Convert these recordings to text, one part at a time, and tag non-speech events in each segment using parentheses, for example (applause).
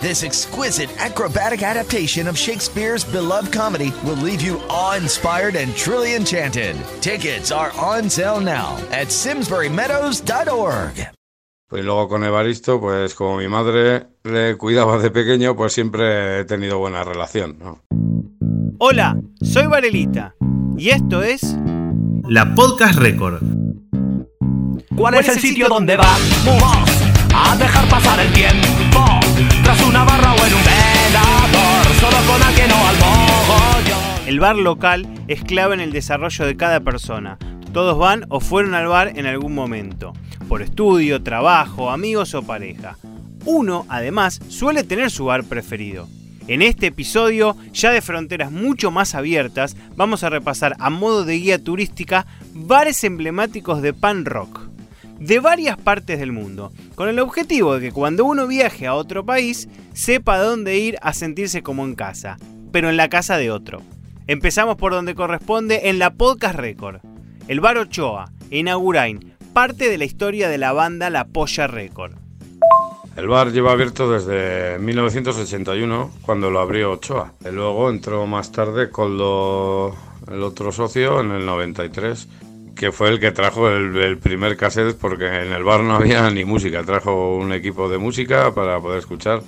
This exquisite acrobatic adaptation of Shakespeare's beloved comedy will leave you awe-inspired and truly enchanted. Tickets are on sale now at simsburymeadows.org. Pues luego con Evaristo, pues como mi madre le cuidaba de pequeño, pues siempre he tenido buena relación. ¿no? Hola, soy Varelita y esto es La Podcast Record. ¿Cuál es el sitio donde vamos a dejar pasar el tiempo? Tras una barra o en un velador, solo con alguien o al mogollón. El bar local es clave en el desarrollo de cada persona. Todos van o fueron al bar en algún momento, por estudio, trabajo, amigos o pareja. Uno, además, suele tener su bar preferido. En este episodio, ya de fronteras mucho más abiertas, vamos a repasar a modo de guía turística bares emblemáticos de pan rock de varias partes del mundo, con el objetivo de que cuando uno viaje a otro país sepa dónde ir a sentirse como en casa, pero en la casa de otro. Empezamos por donde corresponde en la Podcast Record. El Bar Ochoa, en Agurain, parte de la historia de la banda La Polla Record. El bar lleva abierto desde 1981, cuando lo abrió Ochoa. Y luego entró más tarde Coldo, el otro socio, en el 93 que fue el que trajo el, primer cassette porque en el bar no había (laughs) ni música. Trajo un equipo de música para poder escuchar,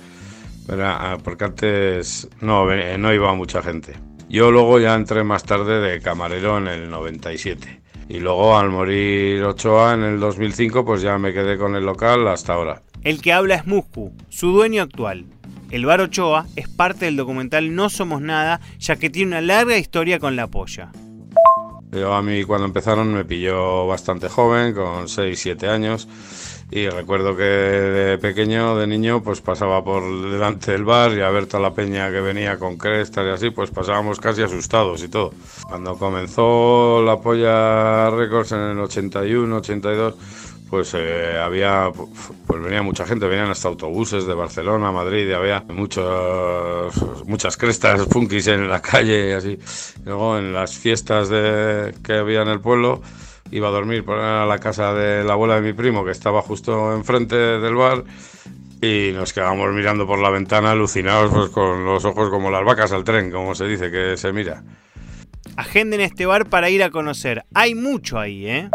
pero, ah, porque antes no, no iba mucha gente. Yo luego ya entré más tarde de camarero en el 97. Y luego al morir Ochoa en el 2005 pues ya me quedé con el local hasta ahora. El que habla es Muscu, su dueño actual. El bar Ochoa es parte del documental No Somos Nada, ya que tiene una larga historia con la polla. Yo a mí cuando empezaron me pilló bastante joven, con 6, 7 años. Y recuerdo que de pequeño, de niño, pues pasaba por delante del bar y a ver toda la peña que venía con crestas y así, pues pasábamos casi asustados y todo. Cuando comenzó la Polla Records en el 81, 82, pues eh, había, pues venía mucha gente, venían hasta autobuses de Barcelona, Madrid, y había muchos, muchas crestas punkis en la calle y así. Luego en las fiestas de, que había en el pueblo, iba a dormir a la casa de la abuela de mi primo, que estaba justo enfrente del bar, y nos quedábamos mirando por la ventana alucinados pues, con los ojos como las vacas al tren, como se dice que se mira. Agenden este bar para ir a conocer. Hay mucho ahí, ¿eh?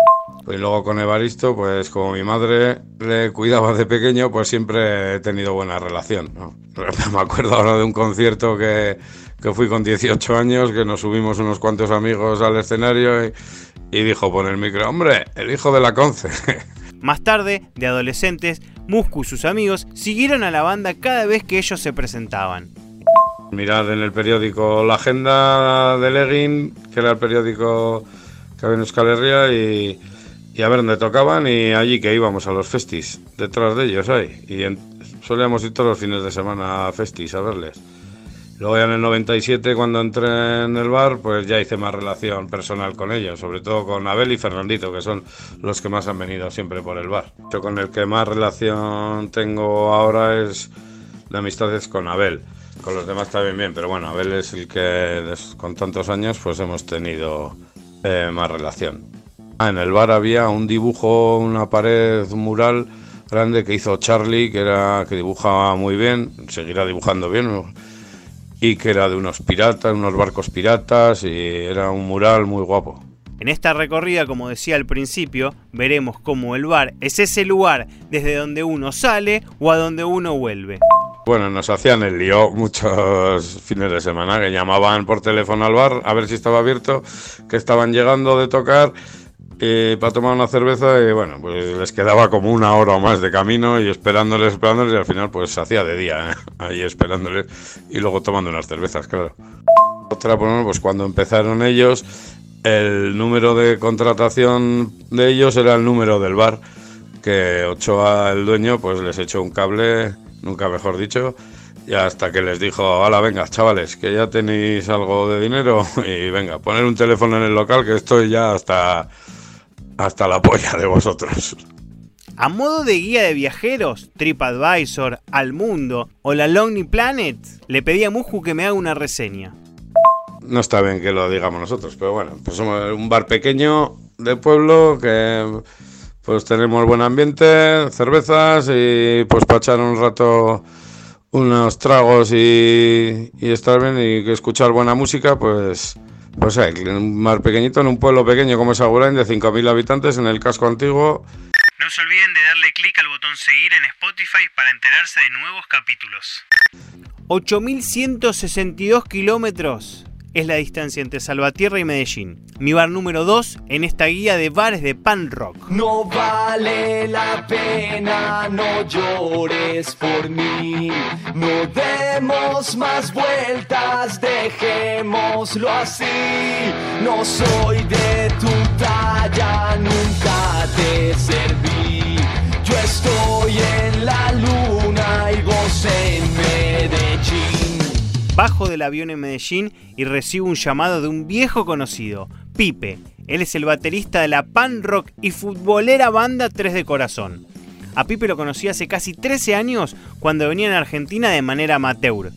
Y luego con Evaristo, pues como mi madre le cuidaba de pequeño, pues siempre he tenido buena relación. ¿no? (laughs) Me acuerdo ahora de un concierto que, que, fui con 18 años, que nos subimos unos cuantos amigos al escenario y, y dijo por el micro, hombre, el hijo de la Conce. (laughs) Más tarde, de adolescentes, Muscu y sus amigos siguieron a la banda cada vez que ellos se presentaban. Mirad en el periódico La Agenda de Leguín, que era el periódico que había en Euskal Herria, y y a ver dónde tocaban y allí que íbamos a los festis, detrás de ellos ahí. Y en, solíamos ir todos los fines de semana a festis a verles. Luego ya en el 97 cuando entré en el bar, pues ya hice más relación personal con ellos, sobre todo con Abel y Fernandito, que son los que más han venido siempre por el bar. Yo con el que más relación tengo ahora es de amistades con Abel. Con los demás también bien, pero bueno, Abel es el que con tantos años pues hemos tenido eh, más relación. Ah, en el bar había un dibujo, una pared, un mural grande que hizo Charlie, que era que dibujaba muy bien, seguirá dibujando bien, y que era de unos piratas, unos barcos piratas, y era un mural muy guapo. En esta recorrida, como decía al principio, veremos cómo el bar es ese lugar desde donde uno sale o a donde uno vuelve. Bueno, nos hacían el lío muchos fines de semana, que llamaban por teléfono al bar a ver si estaba abierto, que estaban llegando de tocar eh, para tomar una cerveza y bueno, pues les quedaba como una hora o más de camino y esperándoles, esperándoles y al final pues se hacía de día, ¿eh? (laughs) ahí esperándoles y luego tomando unas cervezas, claro. Otra, bueno, pues cuando empezaron ellos, el número de contratación de ellos era el número del bar, que Ochoa, el dueño, pues les echó un cable, nunca mejor dicho, y hasta que les dijo, hala, venga, chavales, que ya tenéis algo de dinero (laughs) y venga, poner un teléfono en el local que estoy ya hasta hasta la polla de vosotros. A modo de guía de viajeros, TripAdvisor, Al Mundo o la Lonely Planet, le pedí a Muju que me haga una reseña. No está bien que lo digamos nosotros, pero bueno, pues somos un bar pequeño de pueblo que pues tenemos buen ambiente, cervezas y pues para echar un rato unos tragos y, estar bien y escuchar buena música, pues, pues en un mar pequeñito, en un pueblo pequeño como es Agurain, de 5.000 habitantes, en el casco antiguo. No se olviden de darle clic al botón seguir en Spotify para enterarse de nuevos capítulos. 8.162 kilómetros es la distancia entre Salvatierra y Medellín. Mi bar número 2 en esta guía de bares de pan rock. No vale la pena, no llores por mí. No demos más vueltas, dejémoslo así. No soy de tu talla, nunca te serví. Yo estoy en la luna y vos en Medellín. Bajo del avión en Medellín y recibo un llamado de un viejo conocido, Pipe. Él es el baterista de la pan rock y futbolera banda 3 de Corazón. A Pipe lo conocí hace casi 13 años cuando venía en Argentina de manera amateur.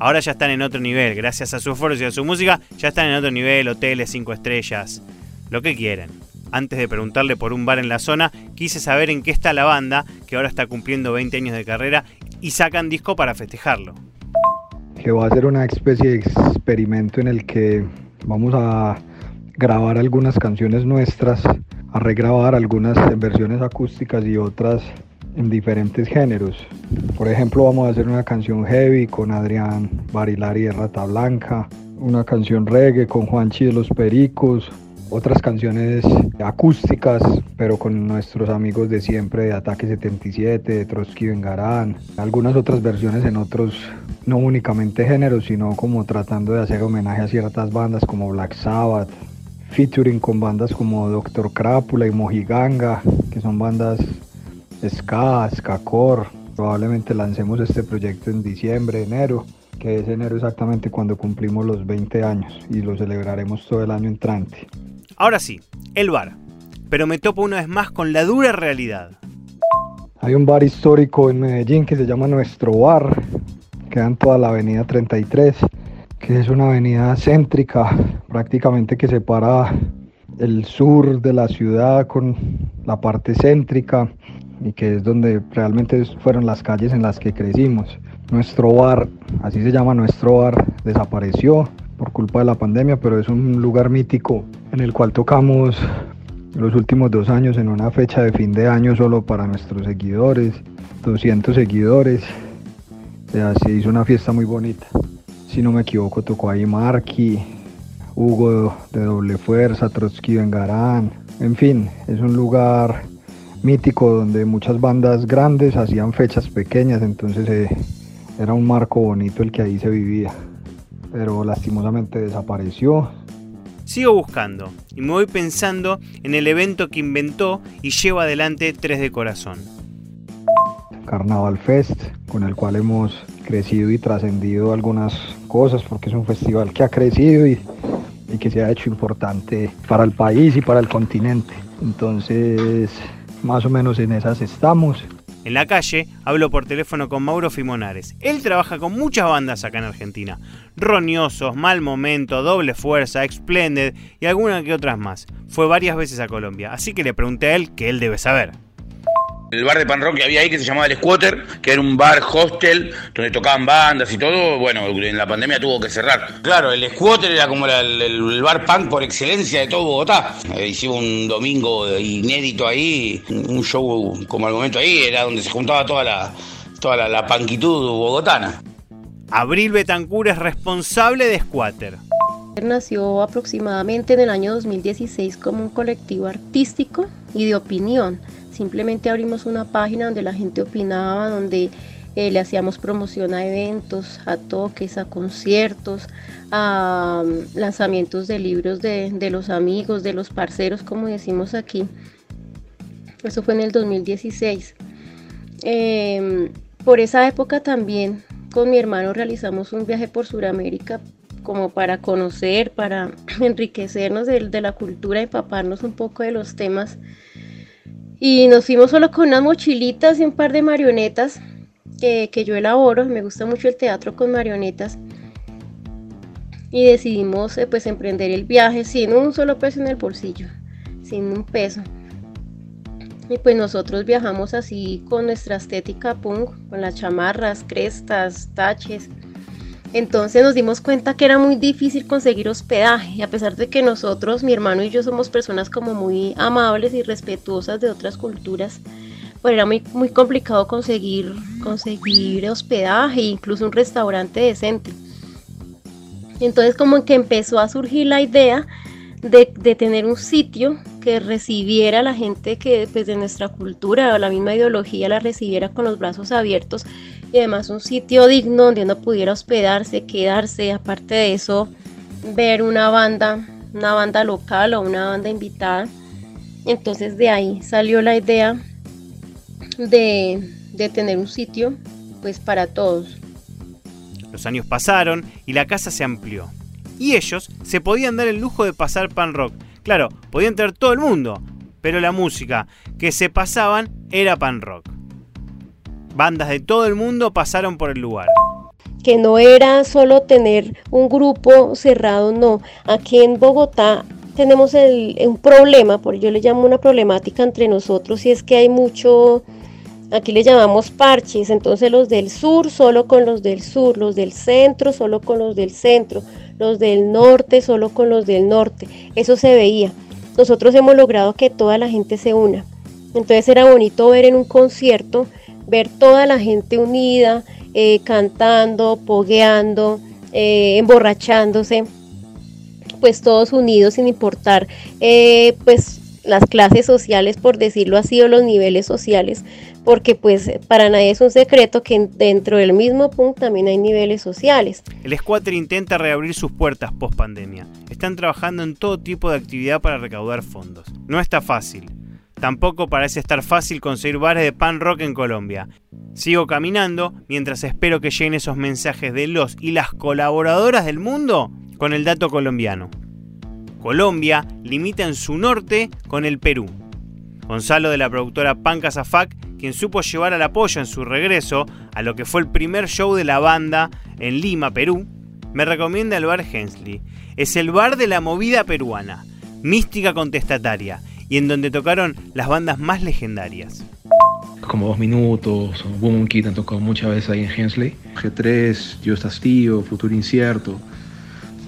Ahora ya están en otro nivel, gracias a su esfuerzo y a su música, ya están en otro nivel, hoteles 5 estrellas, lo que quieren. Antes de preguntarle por un bar en la zona, quise saber en qué está la banda, que ahora está cumpliendo 20 años de carrera y sacan disco para festejarlo que va a ser una especie de experimento en el que vamos a grabar algunas canciones nuestras, a regrabar algunas en versiones acústicas y otras en diferentes géneros. Por ejemplo, vamos a hacer una canción heavy con Adrián Barilari de Rata Blanca, una canción reggae con Juanchi de los Pericos, otras canciones acústicas, pero con nuestros amigos de siempre de Ataque 77, de Trotsky Vengarán, algunas otras versiones en otros, no únicamente géneros, sino como tratando de hacer homenaje a ciertas bandas como Black Sabbath, featuring con bandas como Doctor Crápula y Mojiganga, que son bandas ska, ska-core. Probablemente lancemos este proyecto en diciembre, enero, que es enero exactamente cuando cumplimos los 20 años y lo celebraremos todo el año entrante. Ahora sí, el bar. Pero me topo una vez más con la dura realidad. Hay un bar histórico en Medellín que se llama Nuestro Bar, queda en toda la avenida 33, que es una avenida céntrica, prácticamente que separa el sur de la ciudad con la parte céntrica y que es donde realmente fueron las calles en las que crecimos. Nuestro bar, así se llama nuestro bar, desapareció por culpa de la pandemia, pero es un lugar mítico en el cual tocamos los últimos dos años en una fecha de fin de año solo para nuestros seguidores, 200 seguidores. se hizo una fiesta muy bonita. Si no me equivoco, tocó ahí Marky, Hugo de Doble Fuerza, Trotsky Vengarán. En fin, es un lugar mítico donde muchas bandas grandes hacían fechas pequeñas, entonces eh, era un marco bonito el que ahí se vivía pero lastimosamente desapareció. Sigo buscando y me voy pensando en el evento que inventó y lleva adelante Tres de Corazón. Carnaval Fest, con el cual hemos crecido y trascendido algunas cosas, porque es un festival que ha crecido y, y que se ha hecho importante para el país y para el continente. Entonces, más o menos en esas estamos. En la calle hablo por teléfono con Mauro Fimonares. Él trabaja con muchas bandas acá en Argentina. Roñosos, Mal Momento, Doble Fuerza, Explended y algunas que otras más. Fue varias veces a Colombia, así que le pregunté a él que él debe saber el bar de pan rock que había ahí que se llamaba El Squatter, que era un bar hostel donde tocaban bandas y todo, bueno, en la pandemia tuvo que cerrar. Claro, el Squatter era como el, bar punk por excelencia de todo Bogotá. Eh, hicimos un domingo inédito ahí, un show como al momento ahí, era donde se juntaba toda la, toda la, la panquitud bogotana. Abril Betancur es responsable de Squatter. Nació aproximadamente en el año 2016 como un colectivo artístico y de opinión Simplemente abrimos una página donde la gente opinaba, donde eh, le hacíamos promoción a eventos, a toques, a conciertos, a mm, lanzamientos de libros de, los amigos, de los parceros, como decimos aquí. Eso fue en el 2016. Em, por esa época también con mi hermano realizamos un viaje por Sudamérica como para conocer, para (clears throat) enriquecernos de, de la cultura, empaparnos un poco de los temas Y nos fuimos solo con unas mochilitas y un par de marionetas que, que yo elaboro. Me gusta mucho el teatro con marionetas y decidimos eh, pues emprender el viaje sin un solo peso en el bolsillo, sin un peso. Y pues nosotros viajamos así con nuestra estética punk, con las chamarras, crestas, taches. Entonces nos dimos cuenta que era muy difícil conseguir hospedaje, a pesar de que nosotros, mi hermano y yo somos personas como muy amables y respetuosas de otras culturas, pues era muy, muy complicado conseguir, conseguir hospedaje incluso un restaurante decente. Entonces como que empezó a surgir la idea de, tener un sitio que recibiera a la gente que pues, de nuestra cultura o la misma ideología la recibiera con los brazos abiertos y además un sitio digno donde uno pudiera hospedarse, quedarse, aparte de eso ver una banda, una banda local o una banda invitada. Entonces de ahí salió la idea de, de tener un sitio pues para todos. Los años pasaron y la casa se amplió. Y ellos se podían dar el lujo de pasar pan rock. Claro, podía entrar todo el mundo, pero la música que se pasaban era pan rock. Bandas de todo el mundo pasaron por el lugar. Que no era solo tener un grupo cerrado, no. Aquí en Bogotá tenemos un problema, por yo le llamo una problemática entre nosotros, y es que hay mucho Aquí le llamamos parches, entonces los del sur solo con los del sur, los del centro solo con los del centro, los del norte solo con los del norte. Eso se veía. Nosotros hemos logrado que toda la gente se una. Entonces era bonito ver en un concierto, ver toda la gente unida, eh, cantando, pogueando, eh, emborrachándose, pues todos unidos sin importar eh, pues las clases sociales, por decirlo así, o los niveles sociales, porque pues para nadie es un secreto que dentro del mismo punto también hay niveles sociales. El Squatter intenta reabrir sus puertas post pandemia. Están trabajando en todo tipo de actividad para recaudar fondos. No está fácil. Tampoco parece estar fácil conseguir bares de pan rock en Colombia. Sigo caminando mientras espero que lleguen esos mensajes de los y las colaboradoras del mundo con el dato colombiano. Colombia limita en su norte con el Perú. Gonzalo de la productora Panca Zafac quien supo llevar al apoyo en su regreso a lo que fue el primer show de la banda en Lima, Perú, me recomienda el bar Hensley. Es el bar de la movida peruana, mística contestataria, y en donde tocaron las bandas más legendarias. Como Dos Minutos, Boom Kid han tocado muchas veces ahí en Hensley. G3, Dios Hastío, Futuro Incierto,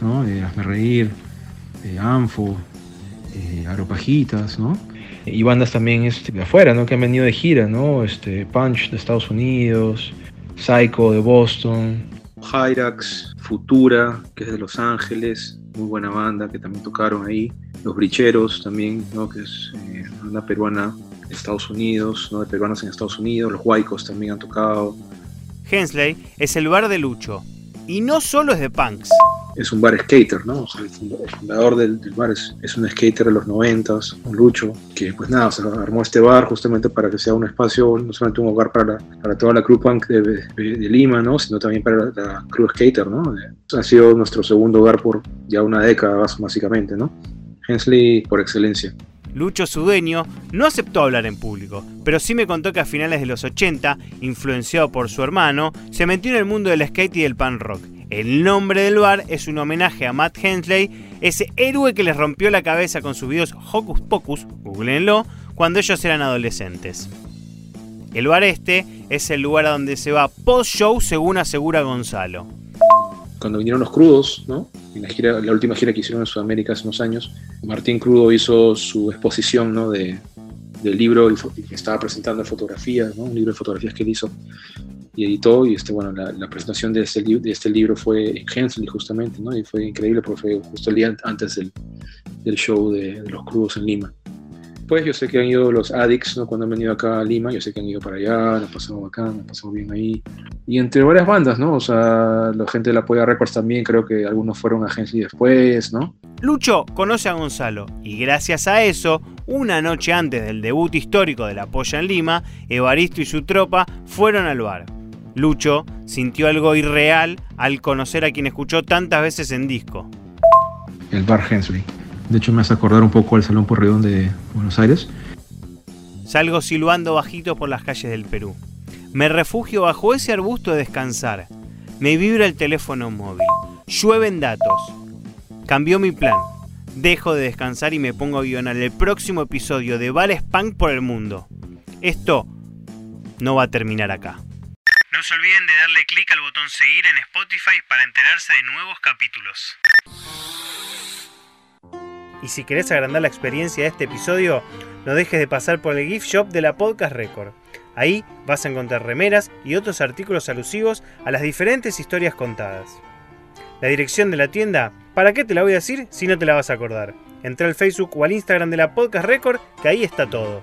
¿no? Eh, Hazme Reír, eh, Anfo, eh, Aropajitas, ¿no? y bandas también este, de afuera, ¿no? Que han venido de gira, ¿no? Este, Punch de Estados Unidos, Psycho de Boston, Hyrax, Futura, que es de Los Ángeles, muy buena banda que también tocaron ahí. Los Bricheros también, ¿no? Que es eh, una peruana de Estados Unidos, ¿no? De peruanos en Estados Unidos. Los Huaycos también han tocado. Hensley es el bar de Lucho. Y no solo es de punks es un bar skater, ¿no? el fundador del, bar es, un skater de los noventas, un lucho, que pues nada, se armó este bar justamente para que sea un espacio, no solamente un hogar para, para toda la crew punk de, Lima, ¿no? Sino también para la, crew skater, ¿no? Ha sido nuestro segundo hogar por ya una década, básicamente, ¿no? Hensley por excelencia. Lucho, su dueño, no aceptó hablar en público, pero sí me contó que a finales de los 80, influenciado por su hermano, se metió en el mundo del skate y del pan rock el nombre del bar es un homenaje a Matt Hensley, ese héroe que les rompió la cabeza con sus videos Hocus Pocus, googleenlo, cuando ellos eran adolescentes. El bar este es el lugar a donde se va post-show según asegura Gonzalo. Cuando vinieron los crudos, ¿no? En la, última gira que hicieron en Sudamérica hace unos años, Martín Crudo hizo su exposición ¿no? de, del libro y estaba presentando fotografías, ¿no? un libro de fotografías que él hizo y editó. Y este, bueno, la, presentación de este, de este libro fue en Hensley, justamente, ¿no? y fue increíble porque fue justo el día antes del, del show de, los crudos en Lima. Pues yo sé que han ido los Addicts, ¿no? Cuando han venido acá a Lima, yo sé que han ido para allá, nos pasamos bacán, nos pasamos bien ahí. Y entre varias bandas, ¿no? O sea, la gente de la Polla Records también, creo que algunos fueron a Hensley después, ¿no? Lucho conoce a Gonzalo y gracias a eso, una noche antes del debut histórico de la Polla en Lima, Evaristo y su tropa fueron al bar. Lucho sintió algo irreal al conocer a quien escuchó tantas veces en disco. El bar Hensley. De hecho me hace acordar un poco al Salón Porredón de Buenos Aires. Salgo silbando bajito por las calles del Perú. Me refugio bajo ese arbusto de descansar. Me vibra el teléfono móvil. Llueven datos. Cambió mi plan. Dejo de descansar y me pongo a guionar el próximo episodio de Vales Punk por el mundo. Esto no va a terminar acá. No se olviden de darle clic al botón seguir en Spotify para enterarse de nuevos capítulos. Y si querés agrandar la experiencia de este episodio, no dejes de pasar por el gift shop de la Podcast Record. Ahí vas a encontrar remeras y otros artículos alusivos a las diferentes historias contadas. La dirección de la tienda, ¿para qué te la voy a decir si no te la vas a acordar? Entra al Facebook o al Instagram de la Podcast Record, que ahí está todo.